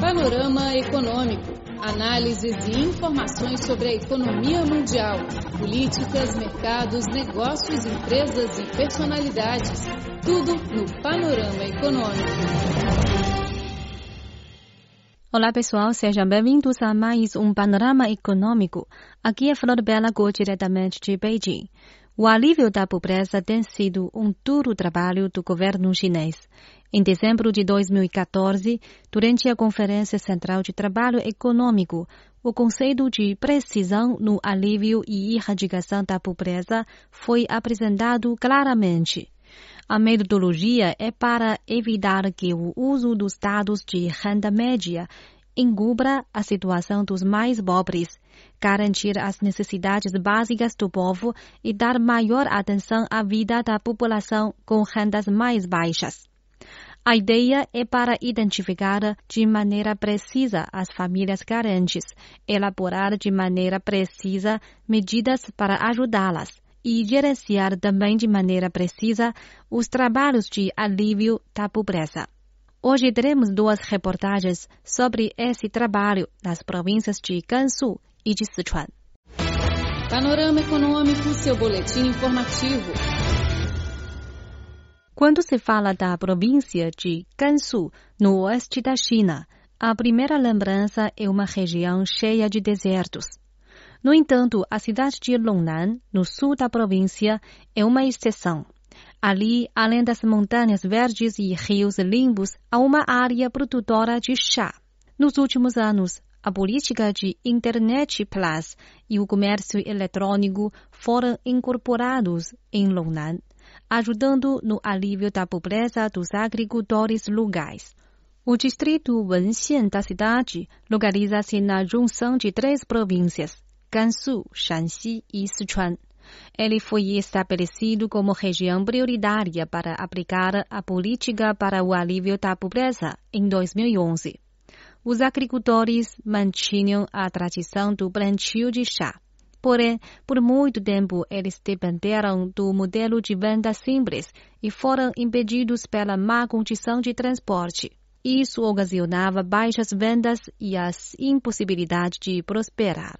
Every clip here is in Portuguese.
Panorama Econômico. Análises e informações sobre a economia mundial, políticas, mercados, negócios, empresas e personalidades. Tudo no Panorama Econômico. Olá pessoal, sejam bem-vindos a mais um Panorama Econômico. Aqui é Flor Belago, diretamente de Beijing. O alívio da pobreza tem sido um duro trabalho do governo chinês. Em dezembro de 2014, durante a Conferência Central de Trabalho Econômico, o conceito de precisão no alívio e erradicação da pobreza foi apresentado claramente. A metodologia é para evitar que o uso dos dados de renda média encubra a situação dos mais pobres, garantir as necessidades básicas do povo e dar maior atenção à vida da população com rendas mais baixas. A ideia é para identificar de maneira precisa as famílias carentes, elaborar de maneira precisa medidas para ajudá-las e gerenciar também de maneira precisa os trabalhos de alívio da pobreza. Hoje teremos duas reportagens sobre esse trabalho nas províncias de Gansu e de Sichuan. Panorama Econômico, seu boletim informativo. Quando se fala da província de Gansu, no oeste da China, a primeira lembrança é uma região cheia de desertos. No entanto, a cidade de Longnan, no sul da província, é uma exceção. Ali, além das montanhas verdes e rios limpos, há uma área produtora de chá. Nos últimos anos, a política de Internet Plus e o comércio eletrônico foram incorporados em Longnan ajudando no alívio da pobreza dos agricultores locais. O distrito Wenxian da cidade localiza-se na junção de três províncias, Gansu, Shanxi e Sichuan. Ele foi estabelecido como região prioritária para aplicar a política para o alívio da pobreza em 2011. Os agricultores mantinham a tradição do plantio de chá. Porém, por muito tempo eles dependeram do modelo de venda simples e foram impedidos pela má condição de transporte. Isso ocasionava baixas vendas e a impossibilidade de prosperar.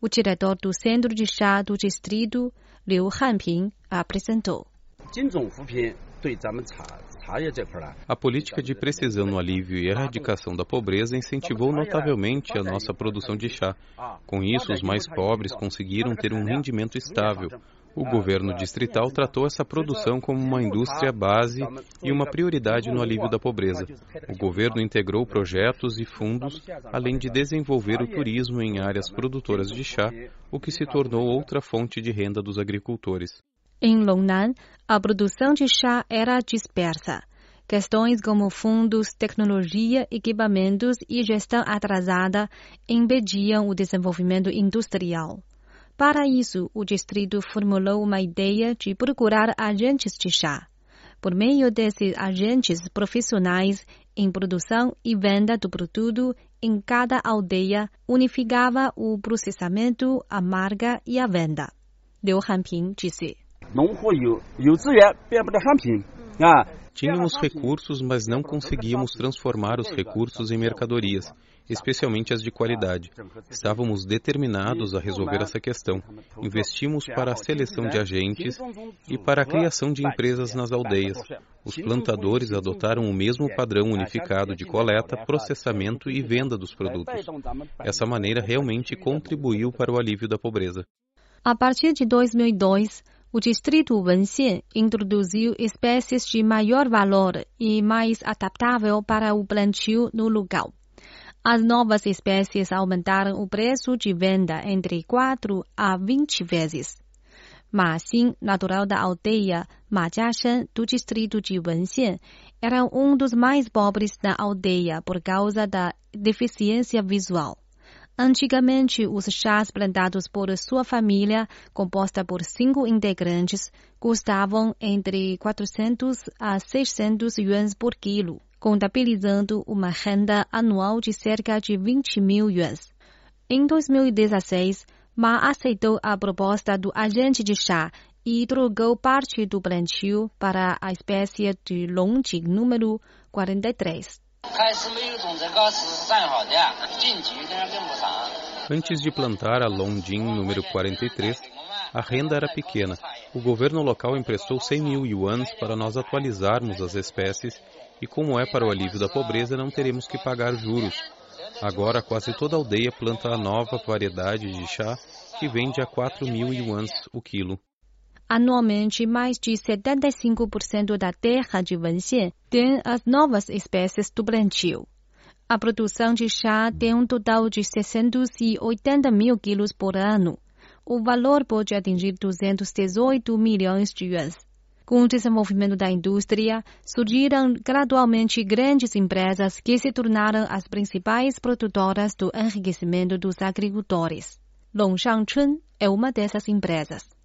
O diretor do Centro de Chá do Distrito, Liu Hanping, apresentou. A política de precisão no alívio e erradicação da pobreza incentivou notavelmente a nossa produção de chá. Com isso, os mais pobres conseguiram ter um rendimento estável. O governo distrital tratou essa produção como uma indústria base e uma prioridade no alívio da pobreza. O governo integrou projetos e fundos, além de desenvolver o turismo em áreas produtoras de chá, o que se tornou outra fonte de renda dos agricultores. Em Longnan, a produção de chá era dispersa. Questões como fundos, tecnologia, equipamentos e gestão atrasada impediam o desenvolvimento industrial. Para isso, o distrito formulou uma ideia de procurar agentes de chá. Por meio desses agentes profissionais em produção e venda do produto em cada aldeia, unificava o processamento, a marca e a venda. Liu Hanping disse. Tínhamos recursos, mas não conseguíamos transformar os recursos em mercadorias, especialmente as de qualidade. Estávamos determinados a resolver essa questão. Investimos para a seleção de agentes e para a criação de empresas nas aldeias. Os plantadores adotaram o mesmo padrão unificado de coleta, processamento e venda dos produtos. Essa maneira realmente contribuiu para o alívio da pobreza. A partir de 2002, o distrito Wenxian introduziu espécies de maior valor e mais adaptável para o plantio no local. As novas espécies aumentaram o preço de venda entre 4 a 20 vezes. Ma Xin, natural da aldeia Majiashan, do distrito de Wenxian, era um dos mais pobres da aldeia por causa da deficiência visual. Antigamente, os chás plantados por sua família, composta por cinco integrantes, custavam entre 400 a 600 yuans por quilo, contabilizando uma renda anual de cerca de 20 mil yuans. Em 2016, Ma aceitou a proposta do agente de chá e trocou parte do plantio para a espécie de Longjing número 43. Antes de plantar a Longjing número 43, a renda era pequena. O governo local emprestou 100 mil yuans para nós atualizarmos as espécies e, como é para o alívio da pobreza, não teremos que pagar juros. Agora, quase toda a aldeia planta a nova variedade de chá que vende a 4 mil yuans o quilo. Anualmente, mais de 75% da terra de Wenxian tem as novas espécies do plantio. A produção de chá tem um total de 680 mil quilos por ano. O valor pode atingir 218 milhões de yuans. Com o desenvolvimento da indústria, surgiram gradualmente grandes empresas que se tornaram as principais produtoras do enriquecimento dos agricultores. Longshangchun é uma dessas empresas.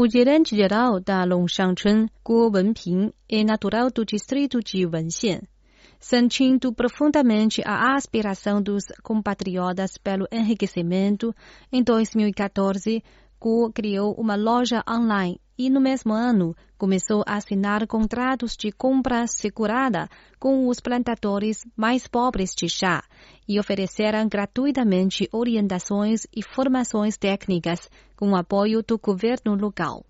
O gerente-geral da Longshangchun, Guo Wenping, é natural do distrito de Wenxian sentindo profundamente a aspiração dos compatriotas pelo enriquecimento, em 2014, Gu criou uma loja online e, no mesmo ano, começou a assinar contratos de compra segurada com os plantadores mais pobres de chá e ofereceram gratuitamente orientações e formações técnicas com apoio do governo local.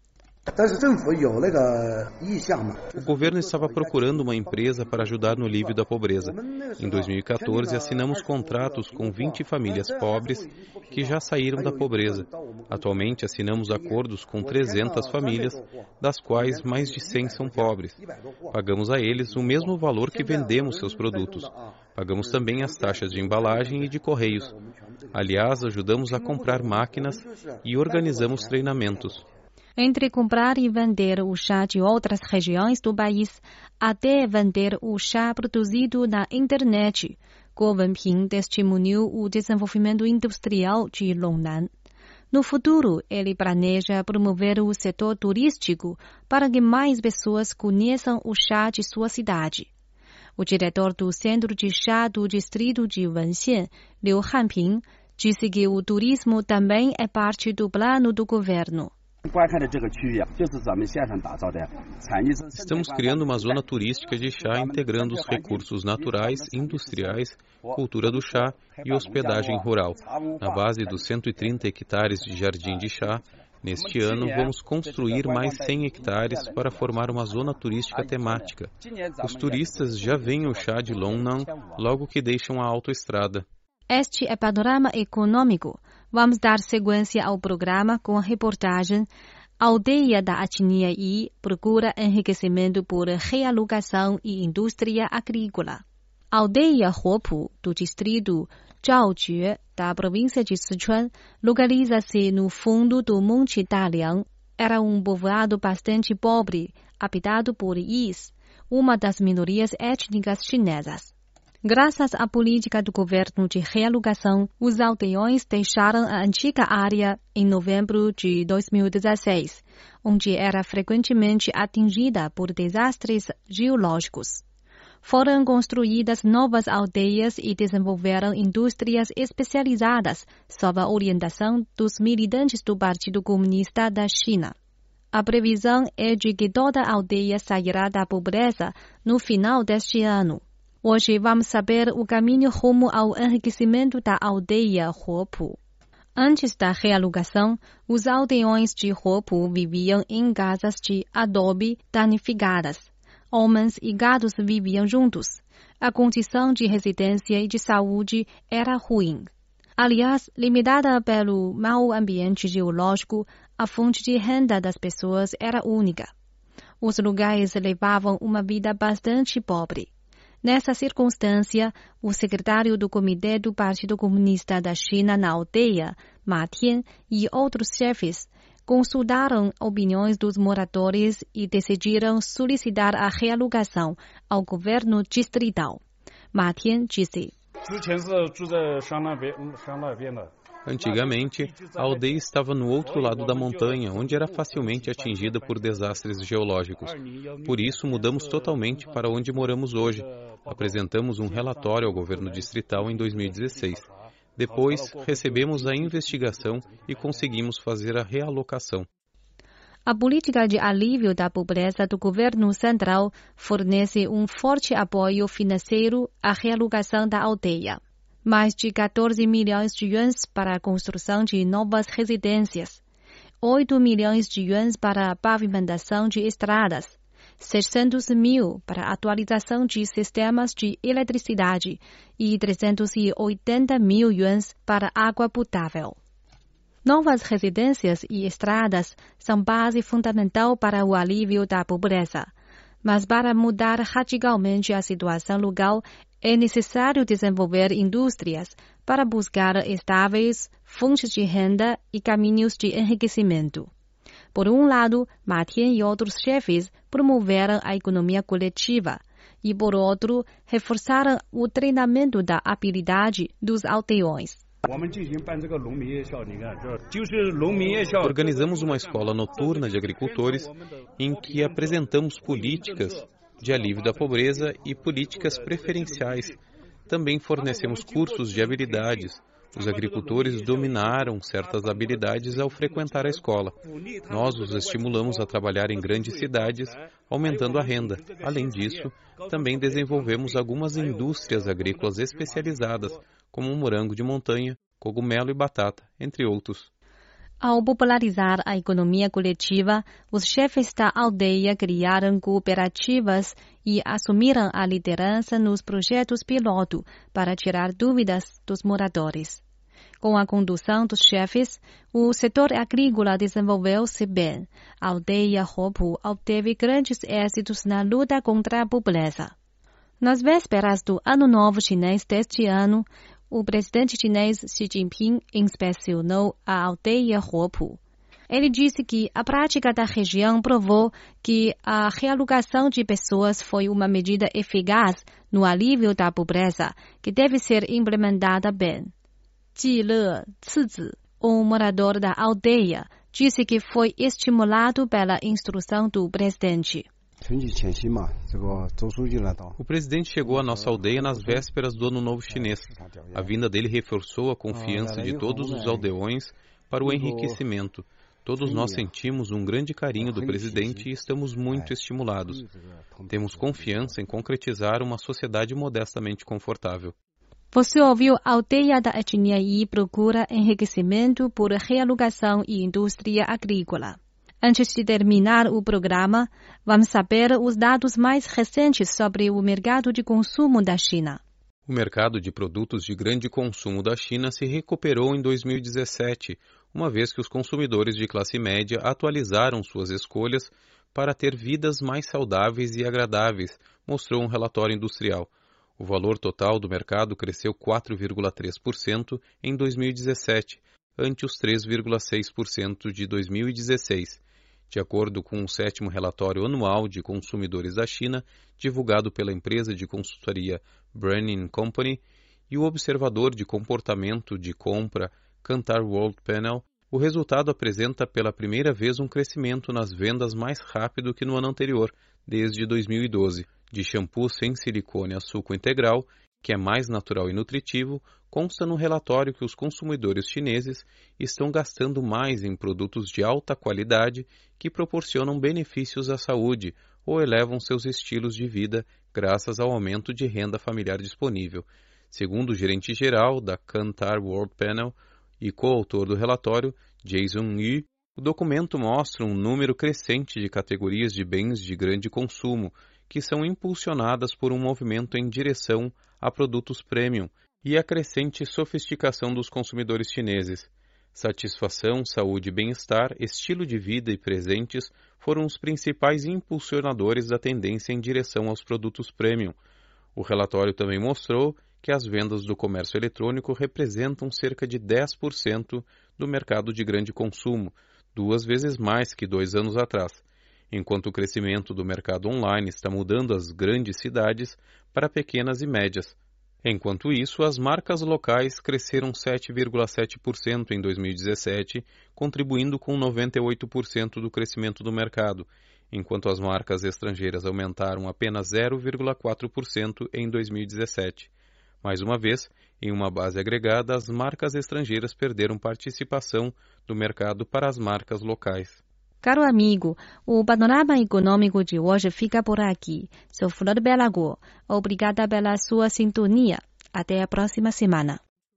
O governo estava procurando uma empresa para ajudar no alívio da pobreza. Em 2014, assinamos contratos com 20 famílias pobres que já saíram da pobreza. Atualmente, assinamos acordos com 300 famílias, das quais mais de 100 são pobres. Pagamos a eles o mesmo valor que vendemos seus produtos. Pagamos também as taxas de embalagem e de correios. Aliás, ajudamos a comprar máquinas e organizamos treinamentos entre comprar e vender o chá de outras regiões do país até vender o chá produzido na internet. Guo Wenping testemunhou o desenvolvimento industrial de Longnan. No futuro, ele planeja promover o setor turístico para que mais pessoas conheçam o chá de sua cidade. O diretor do Centro de Chá do Distrito de Wenxian, Liu Hanping, disse que o turismo também é parte do plano do governo. Estamos criando uma zona turística de chá integrando os recursos naturais, industriais, cultura do chá e hospedagem rural. Na base dos 130 hectares de jardim de chá, Neste ano, vamos construir mais 100 hectares para formar uma zona turística temática. Os turistas já veem o chá de Longnan logo que deixam a autoestrada. Este é Panorama Econômico. Vamos dar sequência ao programa com a reportagem Aldeia da Etnia I procura enriquecimento por realocação e indústria agrícola. Aldeia Huopu, do distrito Zhaojue, da província de Sichuan, localiza-se no fundo do Monte Daliang. Era um povoado bastante pobre, habitado por Yis, uma das minorias étnicas chinesas. Graças à política do governo de realocação, os aldeões deixaram a antiga área em novembro de 2016, onde era frequentemente atingida por desastres geológicos. Foram construídas novas aldeias e desenvolveram indústrias especializadas sob a orientação dos militantes do Partido Comunista da China. A previsão é de que toda a aldeia sairá da pobreza no final deste ano. Hoje vamos saber o caminho rumo ao enriquecimento da aldeia Huopu. Antes da realocação, os aldeões de Huopu viviam em casas de adobe danificadas. Homens e gados viviam juntos. A condição de residência e de saúde era ruim. Aliás, limitada pelo mau ambiente geológico, a fonte de renda das pessoas era única. Os lugares levavam uma vida bastante pobre. Nessa circunstância, o secretário do Comitê do Partido Comunista da China na aldeia, Ma Tian, e outros chefes consultaram opiniões dos moradores e decidiram solicitar a realocação ao governo distrital. Ma Tian disse. Antigamente, a aldeia estava no outro lado da montanha, onde era facilmente atingida por desastres geológicos. Por isso, mudamos totalmente para onde moramos hoje. Apresentamos um relatório ao governo distrital em 2016. Depois, recebemos a investigação e conseguimos fazer a realocação. A política de alívio da pobreza do governo central fornece um forte apoio financeiro à realocação da aldeia. Mais de 14 milhões de yuans para a construção de novas residências, 8 milhões de yuans para a pavimentação de estradas, 600 mil para a atualização de sistemas de eletricidade e 380 mil yuans para água potável. Novas residências e estradas são base fundamental para o alívio da pobreza. Mas para mudar radicalmente a situação local, é necessário desenvolver indústrias para buscar estáveis fontes de renda e caminhos de enriquecimento. Por um lado, Ma Tian e outros chefes promoveram a economia coletiva e, por outro, reforçaram o treinamento da habilidade dos aldeões. Organizamos uma escola noturna de agricultores em que apresentamos políticas de alívio da pobreza e políticas preferenciais. Também fornecemos cursos de habilidades. Os agricultores dominaram certas habilidades ao frequentar a escola. Nós os estimulamos a trabalhar em grandes cidades, aumentando a renda. Além disso, também desenvolvemos algumas indústrias agrícolas especializadas, como morango de montanha, cogumelo e batata, entre outros. Ao popularizar a economia coletiva, os chefes da aldeia criaram cooperativas e assumiram a liderança nos projetos piloto para tirar dúvidas dos moradores. Com a condução dos chefes, o setor agrícola desenvolveu-se bem. A aldeia Hopu obteve grandes êxitos na luta contra a pobreza. Nas vésperas do Ano Novo Chinês deste ano, o presidente chinês Xi Jinping inspecionou a aldeia Huopu. Ele disse que a prática da região provou que a realocação de pessoas foi uma medida eficaz no alívio da pobreza, que deve ser implementada bem. Ji Le Cizi, um morador da aldeia, disse que foi estimulado pela instrução do presidente. O presidente chegou à nossa aldeia nas vésperas do Ano Novo Chinês. A vinda dele reforçou a confiança de todos os aldeões para o enriquecimento. Todos nós sentimos um grande carinho do presidente e estamos muito estimulados. Temos confiança em concretizar uma sociedade modestamente confortável. Você ouviu a aldeia da etnia I procura enriquecimento por realocação e indústria agrícola. Antes de terminar o programa, vamos saber os dados mais recentes sobre o mercado de consumo da China. O mercado de produtos de grande consumo da China se recuperou em 2017, uma vez que os consumidores de classe média atualizaram suas escolhas para ter vidas mais saudáveis e agradáveis, mostrou um relatório industrial. O valor total do mercado cresceu 4,3% em 2017, ante os 3,6% de 2016 de acordo com o sétimo relatório anual de consumidores da China, divulgado pela empresa de consultoria Brennan Company e o observador de comportamento de compra Kantar World Panel, o resultado apresenta pela primeira vez um crescimento nas vendas mais rápido que no ano anterior, desde 2012. De shampoo sem silicone a suco integral, que é mais natural e nutritivo, consta no relatório que os consumidores chineses estão gastando mais em produtos de alta qualidade que proporcionam benefícios à saúde ou elevam seus estilos de vida graças ao aumento de renda familiar disponível. Segundo o gerente geral da Kantar World Panel e coautor do relatório, Jason Yu, o documento mostra um número crescente de categorias de bens de grande consumo que são impulsionadas por um movimento em direção a produtos premium e a crescente sofisticação dos consumidores chineses. Satisfação, saúde bem-estar, estilo de vida e presentes foram os principais impulsionadores da tendência em direção aos produtos premium. O relatório também mostrou que as vendas do comércio eletrônico representam cerca de 10% do mercado de grande consumo, duas vezes mais que dois anos atrás, enquanto o crescimento do mercado online está mudando as grandes cidades para pequenas e médias, Enquanto isso, as marcas locais cresceram 7,7% em 2017, contribuindo com 98% do crescimento do mercado, enquanto as marcas estrangeiras aumentaram apenas 0,4% em 2017. Mais uma vez, em uma base agregada, as marcas estrangeiras perderam participação do mercado para as marcas locais. Caro amigo, o panorama econômico de hoje fica por aqui. Sou Flor Belagor. Obrigada pela sua sintonia. Até a próxima semana.